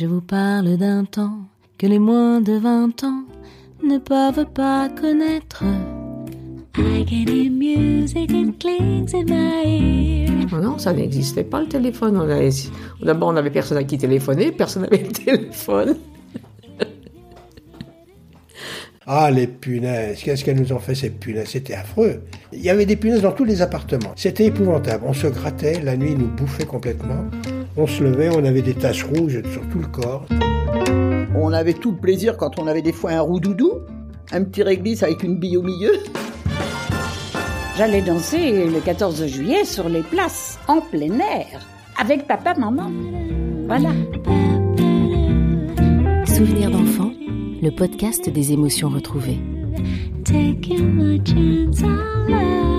Je vous parle d'un temps que les moins de 20 ans ne peuvent pas connaître. I can hear music and clings in my ear. Non, ça n'existait pas le téléphone. On avait- D'abord, on n'avait personne à qui téléphoner, personne n'avait le téléphone. Ah, les punaises, qu'est-ce qu'elles nous ont fait ces punaises C'était affreux. Il y avait des punaises dans tous les appartements. C'était épouvantable. On se grattait, la nuit nous bouffait complètement. On se levait, on avait des taches rouges sur tout le corps. On avait tout le plaisir quand on avait des fois un roux doudou, un petit réglisse avec une bille au milieu. J'allais danser le 14 juillet sur les places, en plein air, avec papa, maman. Voilà. Souvenirs d'enfants, le podcast des émotions retrouvées. Taking my chance on love.